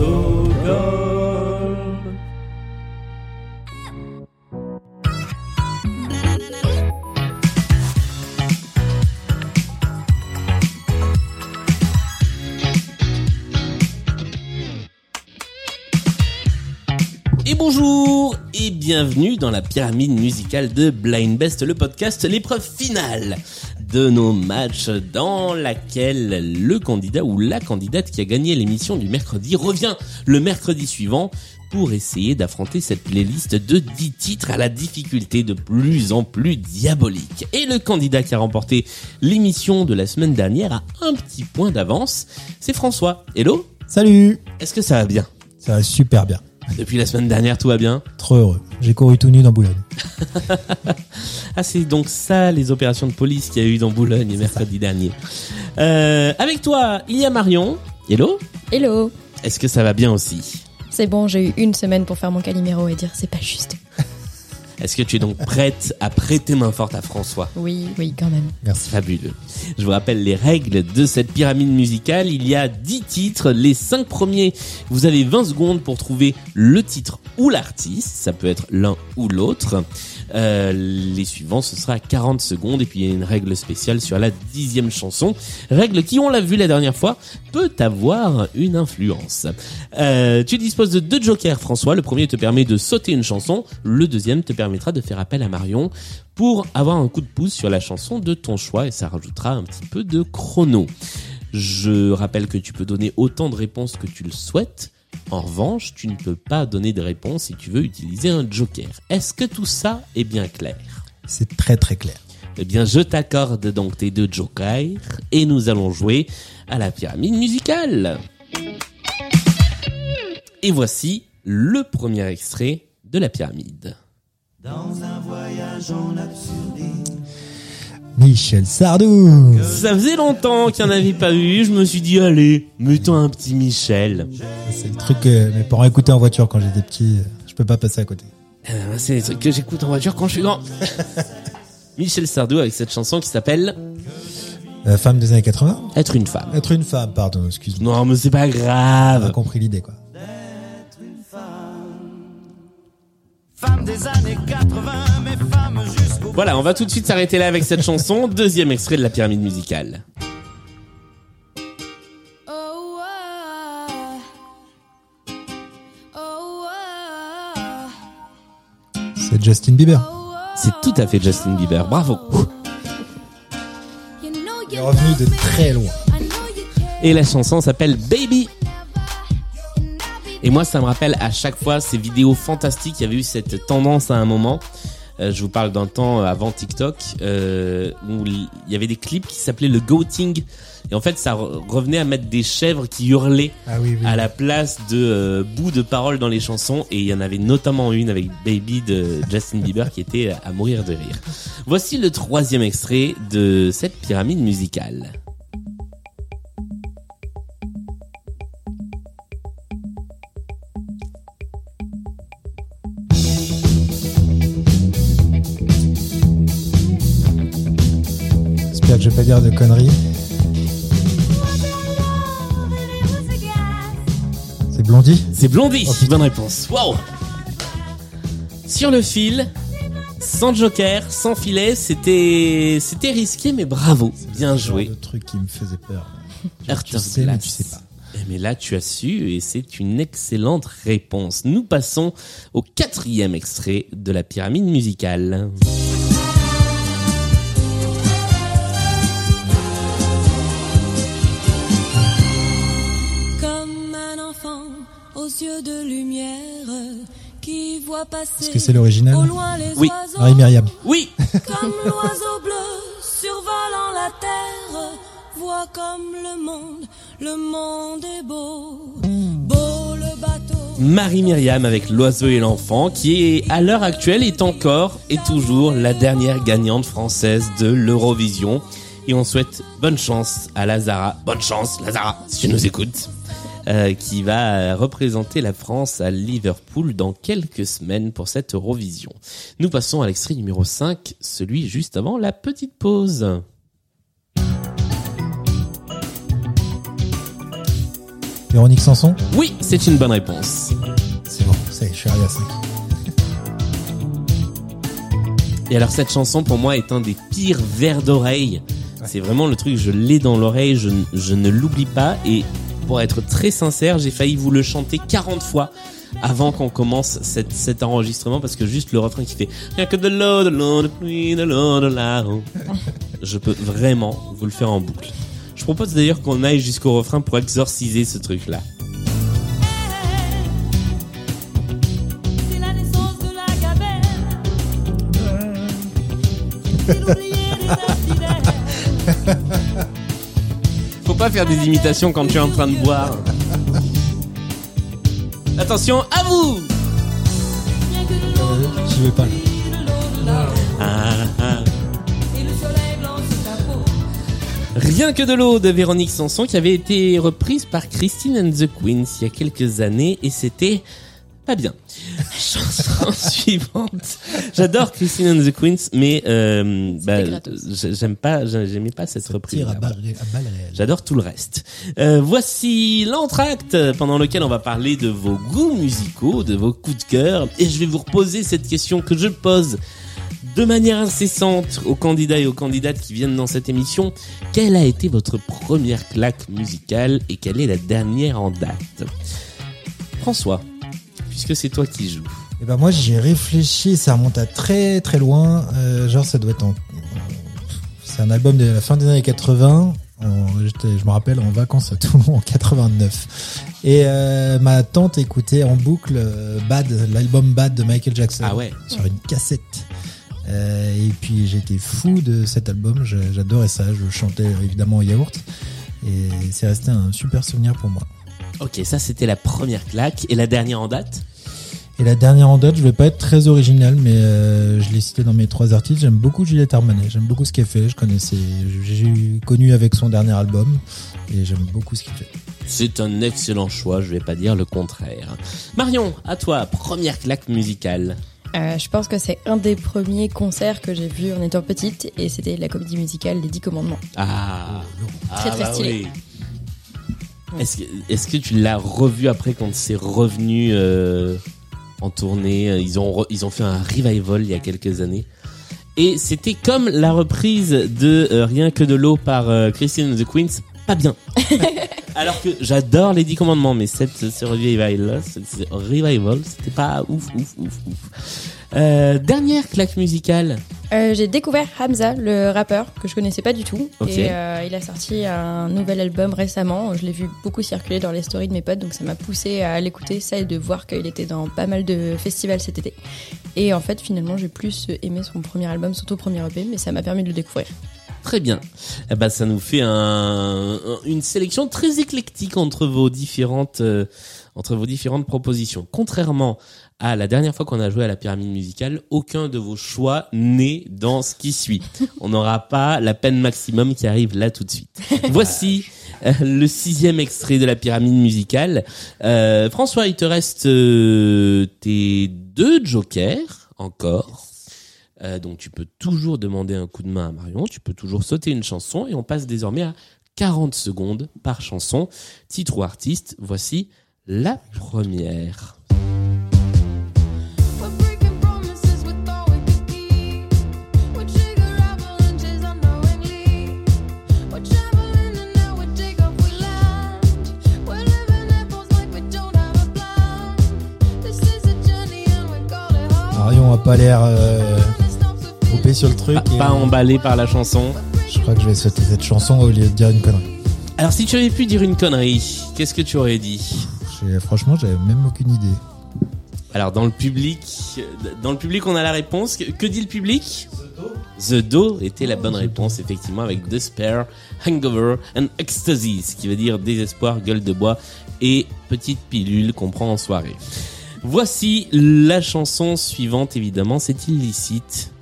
Et bonjour et bienvenue dans la pyramide musicale de Blind Best, le podcast, l'épreuve finale de nos matchs dans laquelle le candidat ou la candidate qui a gagné l'émission du mercredi revient le mercredi suivant pour essayer d'affronter cette playlist de 10 titres à la difficulté de plus en plus diabolique. Et le candidat qui a remporté l'émission de la semaine dernière a un petit point d'avance, c'est François. Hello Salut Est-ce que ça va bien? Ça va super bien. Depuis la semaine dernière, tout va bien? Trop heureux. J'ai couru tout nu dans Boulogne. Ah, c'est donc ça les opérations de police qu'il y a eu dans Boulogne mercredi dernier. Euh, avec toi, il y a Marion. Hello Hello Est-ce que ça va bien aussi? C'est bon, j'ai eu une semaine pour faire mon calimero et dire c'est pas juste. Est-ce que tu es donc prête à prêter main forte à François Oui, oui, quand même. Merci. Fabuleux. Je vous rappelle les règles de cette pyramide musicale. Il y a 10 titres. Les 5 premiers, vous avez 20 secondes pour trouver le titre ou l'artiste. Ça peut être l'un ou l'autre. Euh, les suivants, ce sera 40 secondes. Et puis, il y a une règle spéciale sur la dixième chanson. Règle qui, on l'a vu la dernière fois, peut avoir une influence. Euh, tu disposes de deux jokers, François. Le premier te permet de sauter une chanson. Le deuxième te permettra de faire appel à Marion pour avoir un coup de pouce sur la chanson de ton choix et ça rajoutera un petit peu de chrono. Je rappelle que tu peux donner autant de réponses que tu le souhaites. En revanche, tu ne peux pas donner de réponse si tu veux utiliser un joker. Est-ce que tout ça est bien clair? C'est très très clair. Eh bien, je t'accorde donc tes deux jokers et nous allons jouer à la pyramide musicale. Et voici le premier extrait de la pyramide. Michel Sardou Ça faisait longtemps qu'il n'y en avait pas eu, je me suis dit, allez, mettons un petit Michel. C'est le truc que mes parents écoutaient en voiture quand j'étais petit. Je peux pas passer à côté. Euh, C'est les trucs que j'écoute en voiture quand je suis grand. Michel Sardou avec cette chanson qui s'appelle femme des années 80 Être une femme. Être une femme, pardon, excuse-moi. Non, mais c'est pas On a grave. compris l'idée, quoi. Femme des années 80, mais femme jusqu'au Voilà, on va tout de suite s'arrêter là avec cette chanson. Deuxième extrait de la pyramide musicale. Oh. Oh, ah. C'est Justin Bieber. Oh. C'est tout à fait Justin Bieber. Bravo. Il est revenu de très loin. Et la chanson s'appelle Baby. Et moi, ça me rappelle à chaque fois ces vidéos fantastiques. Il y avait eu cette tendance à un moment. Euh, je vous parle d'un temps avant TikTok euh, où il y avait des clips qui s'appelaient le goating. Et en fait, ça re- revenait à mettre des chèvres qui hurlaient Ah oui, oui. à la place de euh, bouts de paroles dans les chansons. Et il y en avait notamment une avec Baby de Justin Bieber qui était à mourir de rire. Voici le troisième extrait de cette pyramide musicale. Pas dire de conneries. C'est Blondie C'est Blondie. Oh. Bonne réponse. Wow. Sur le fil, sans joker, sans filet, c'était c'était risqué mais bravo, bien joué. Le truc qui me faisait peur. Tu sais, mais tu sais pas. Eh, Mais là, tu as su et c'est une excellente réponse. Nous passons au quatrième extrait de la pyramide musicale. Est-ce que c'est l'original Oui. oiseaux Marie-Myriam. Oui, comme l'oiseau bleu survolant la terre voit comme le monde le monde est beau beau le bateau Marie Myriam avec l'oiseau et l'enfant, qui est à l'heure actuelle est encore et toujours la dernière gagnante française de l'Eurovision. Et on souhaite bonne chance à Lazara. Bonne chance, Lazara, si tu nous écoutes. Euh, qui va représenter la France à Liverpool dans quelques semaines pour cette Eurovision. Nous passons à l'extrait numéro 5, celui juste avant la petite pause. Véronique Sanson? Oui, c'est une bonne réponse. C'est bon, ça y est, je suis arrivé à 5. Et alors cette chanson pour moi est un des pires vers d'oreille. C'est vraiment le truc, je l'ai dans l'oreille, je, je ne l'oublie pas. Et pour être très sincère, j'ai failli vous le chanter 40 fois avant qu'on commence cette, cet enregistrement parce que juste le refrain qui fait Rien que de l'eau, de l'eau, de pluie, de l'eau, de l'eau. Je peux vraiment vous le faire en boucle. Je propose d'ailleurs qu'on aille jusqu'au refrain pour exorciser ce truc-là. pas faire des imitations quand tu es en train de boire. Attention, à vous J'y vais pas. là. Ah, ah. Rien que de l'eau de Véronique Sanson qui avait été reprise par Christine and the Queens il y a quelques années et c'était pas bien. Chanson suivante. J'adore Christine and the Queens mais euh, bah, j'aime pas j'ai- j'aimais pas cette reprise. J'adore tout le reste. Euh, voici l'entracte pendant lequel on va parler de vos goûts musicaux, de vos coups de cœur. Et je vais vous reposer cette question que je pose de manière incessante aux candidats et aux candidates qui viennent dans cette émission. Quelle a été votre première claque musicale et quelle est la dernière en date? François, puisque c'est toi qui joues. Et ben moi j'ai réfléchi, ça remonte à très très loin. Euh, genre ça doit être en. C'est un album de la fin des années 80. En- j'étais- je me rappelle en vacances à Toulon en 89. Et euh, ma tante écoutait en boucle euh, Bad, l'album Bad de Michael Jackson. Ah ouais. Sur une cassette. Euh, et puis j'étais fou de cet album. J'adorais ça. Je chantais évidemment au yaourt. Et c'est resté un super souvenir pour moi. Ok, ça c'était la première claque. Et la dernière en date? Et la dernière en date, je vais pas être très original, mais euh, je l'ai cité dans mes trois artistes. J'aime beaucoup Juliette Armanet. J'aime beaucoup ce qu'elle fait. Je connaissais, j'ai connu avec son dernier album, et j'aime beaucoup ce qu'il fait. C'est un excellent choix, je vais pas dire le contraire. Marion, à toi, première claque musicale. Euh, je pense que c'est un des premiers concerts que j'ai vu en étant petite et c'était la comédie musicale Les Dix Commandements. Ah, Très, Ah, très stylé. oui. Est-ce que, est-ce que tu l'as revu après quand c'est revenu euh, en tournée Ils ont ils ont fait un revival il y a quelques années. Et c'était comme la reprise de euh, Rien que de l'eau par euh, Christine and the Queens, pas bien. Alors que j'adore les 10 commandements, mais cette, ce revival-là, ce, ce revival, c'était pas ouf, ouf, ouf, ouf. Euh, dernière claque musicale. Euh, j'ai découvert Hamza, le rappeur, que je connaissais pas du tout. Et euh, il a sorti un nouvel album récemment. Je l'ai vu beaucoup circuler dans les stories de mes potes, donc ça m'a poussé à l'écouter, ça et de voir qu'il était dans pas mal de festivals cet été. Et en fait, finalement, j'ai plus aimé son premier album, surtout premier EP, mais ça m'a permis de le découvrir. Très bien. Eh ben, ça nous fait un, un- une sélection très éclectique entre vos différentes, euh, entre vos différentes propositions. Contrairement à la dernière fois qu'on a joué à la pyramide musicale, aucun de vos choix n'est dans ce qui suit. On n'aura pas la peine maximum qui arrive là tout de suite. Voici euh, le sixième extrait de la pyramide musicale. Euh, François, il te reste euh, tes deux jokers encore. Euh, donc tu peux toujours demander un coup de main à Marion, tu peux toujours sauter une chanson et on passe désormais à 40 secondes par chanson. Titre ou artiste, voici la première. Marion a pas l'air euh, groupé sur le truc. Pas, et, pas emballé par la chanson. Je crois que je vais sauter cette chanson au lieu de dire une connerie. Alors si tu avais pu dire une connerie, qu'est-ce que tu aurais dit? Franchement, j'avais même aucune idée. Alors dans le public, dans le public on a la réponse. Que, dit le public? The Do était la bonne réponse effectivement avec Despair, Hangover and Ecstasy, ce qui veut dire désespoir, gueule de bois et petite pilule qu'on prend en soirée. Voici la chanson suivante évidemment, c'est illicite.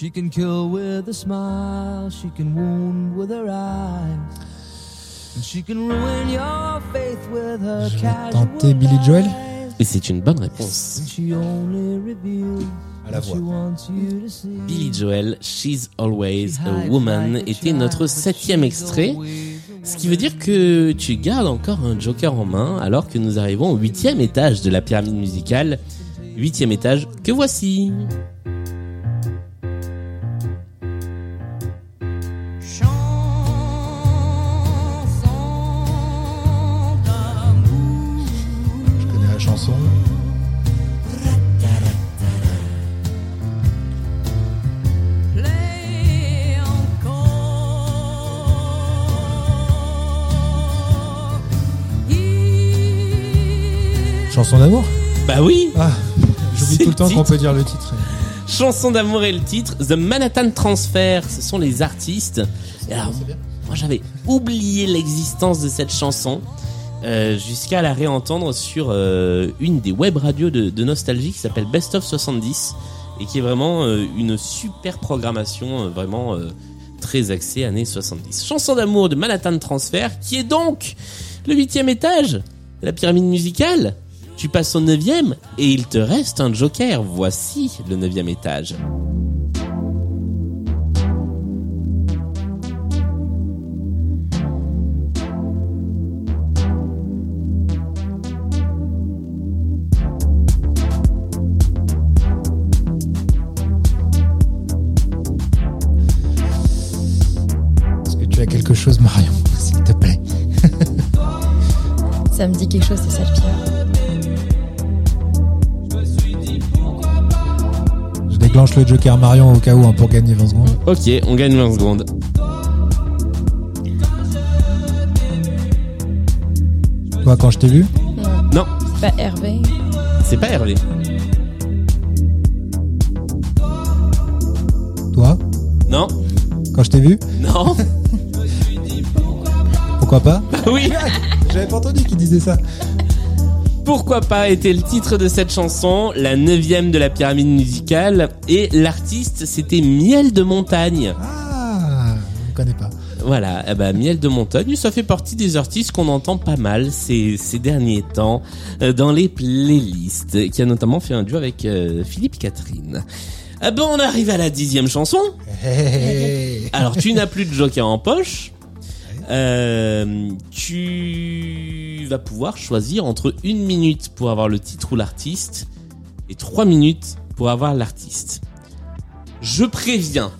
She can kill with a smile, she can wound with her eyes. And she can ruin your faith with her Je vais casual tenter Billy Joel. Et c'est une bonne réponse. À la voix. Billy Joel, She's Always a Woman était notre septième extrait. Ce qui veut dire que tu gardes encore un joker en main alors que nous arrivons au huitième étage de la pyramide musicale. Huitième étage que voici. Chanson d'amour Bah oui, Ah, j'oublie tout le temps qu'on peut dire le titre. chanson d'amour et le titre, The Manhattan Transfer, ce sont les artistes. Et alors, moi j'avais oublié l'existence de cette chanson euh, jusqu'à la réentendre sur euh, une des web radios de, de nostalgie qui s'appelle Best of 70 et qui est vraiment euh, une super programmation vraiment très axée années 70. Chanson d'amour de Manhattan Transfer qui est donc le huitième étage de la pyramide musicale. Tu passes au neuvième et il te reste un joker. Voici le neuvième étage. Est-ce que tu as quelque chose, Marion, s'il te plaît? Ça me dit quelque chose, déclenche le Joker Marion au cas où hein, pour gagner 20 secondes. Ok, on gagne 20 secondes. Toi, quand je t'ai vu Non, Non, c'est pas Hervé. c'est pas Hervé. Toi Non, Quand je t'ai vu non, Pourquoi pas oui. J'avais pas entendu qu'il disait ça. Pourquoi pas était le titre de cette chanson, la neuvième de la pyramide musicale, et l'artiste c'était Miel de Montagne. Ah, on connaît pas. Voilà, eh ben, Miel de Montagne, ça fait partie des artistes qu'on entend pas mal ces, ces derniers temps euh, dans les playlists, qui a notamment fait un duo avec euh, Philippe Catherine. Ah ben, on arrive à la dixième chanson. Hey. Alors, tu n'as plus de joker en poche. Euh, tu vas pouvoir choisir entre une minute pour avoir le titre ou l'artiste et trois minutes pour avoir l'artiste. Je préviens.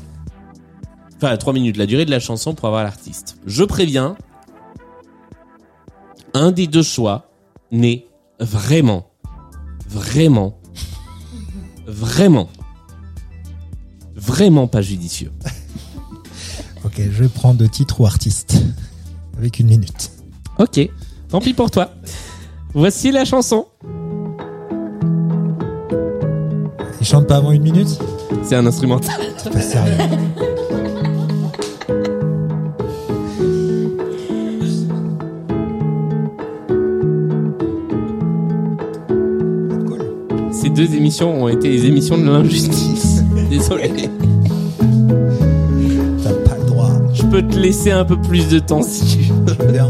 Enfin, trois minutes, la durée de la chanson pour avoir l'artiste. Je préviens. Un des deux choix n'est vraiment, vraiment, vraiment, vraiment pas judicieux. Ok, je vais prendre de titre ou artiste. Avec une minute. Ok, tant pis pour toi. Voici la chanson. Il chante pas avant une minute C'est un instrumental. C'est pas sérieux. Ces deux émissions ont été les émissions de l'injustice. Désolé. T'as pas le droit. Je peux te laisser un peu plus de temps si tu veux. Je veux bien.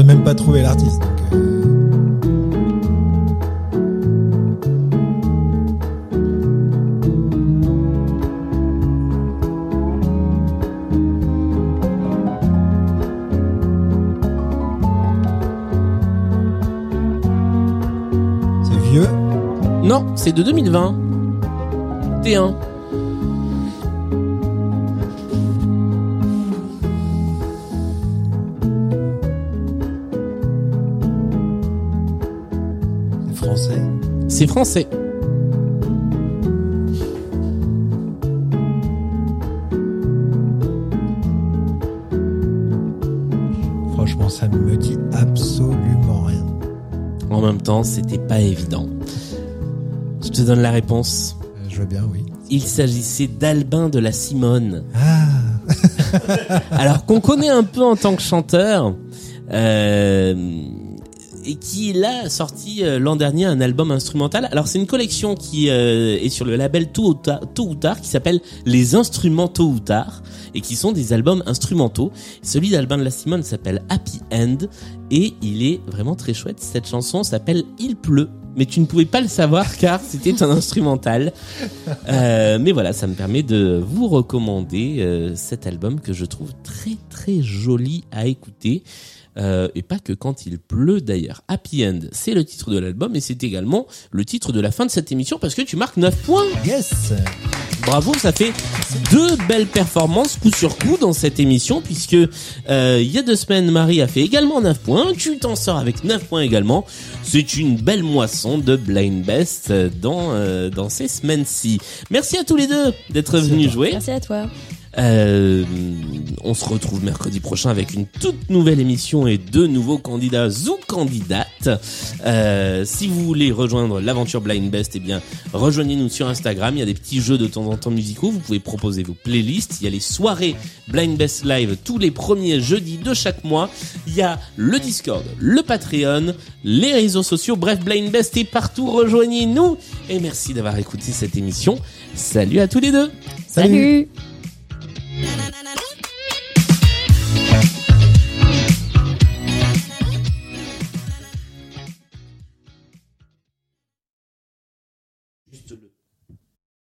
J'aurais même pas trouvé l'artiste. euh, C'est vieux? Non, c'est de 2020. T1. C'est français. Franchement, ça ne me dit absolument rien. En même temps, c'était pas évident. Je te donne la réponse. Euh, Je veux bien, oui. Il s'agissait d'Albin de la Simone. Ah, Alors qu'on connaît un peu en tant que chanteur. euh, et qui là sorti euh, l'an dernier un album instrumental. Alors c'est une collection qui euh, est sur le label Tôt ou Tard, Tôt ou Tard qui s'appelle Les Instruments Tôt ou Tard et qui sont des albums instrumentaux. Celui d'Albin de la Simone s'appelle Happy End et il est vraiment très chouette. Cette chanson s'appelle Il pleut. Mais tu ne pouvais pas le savoir car c'était un instrumental. Euh, mais voilà, ça me permet de vous recommander euh, cet album que je trouve très très joli à écouter. Euh, et pas que quand il pleut d'ailleurs. Happy End, c'est le titre de l'album et c'est également le titre de la fin de cette émission parce que tu marques 9 points. Yes. Bravo, ça fait deux belles performances coup sur coup dans cette émission puisque euh, il y a deux semaines Marie a fait également 9 points, tu t'en sors avec 9 points également. C'est une belle moisson de Blind Best dans euh, dans ces semaines-ci. Merci à tous les deux d'être venus jouer. Merci à toi. Euh, on se retrouve mercredi prochain avec une toute nouvelle émission et deux nouveaux candidats ou candidates. Euh, si vous voulez rejoindre l'aventure Blind Best, eh bien, rejoignez-nous sur Instagram. Il y a des petits jeux de temps en temps musicaux. Vous pouvez proposer vos playlists. Il y a les soirées Blind Best Live tous les premiers jeudis de chaque mois. Il y a le Discord, le Patreon, les réseaux sociaux. Bref, Blind Best est partout. Rejoignez-nous. Et merci d'avoir écouté cette émission. Salut à tous les deux. Salut.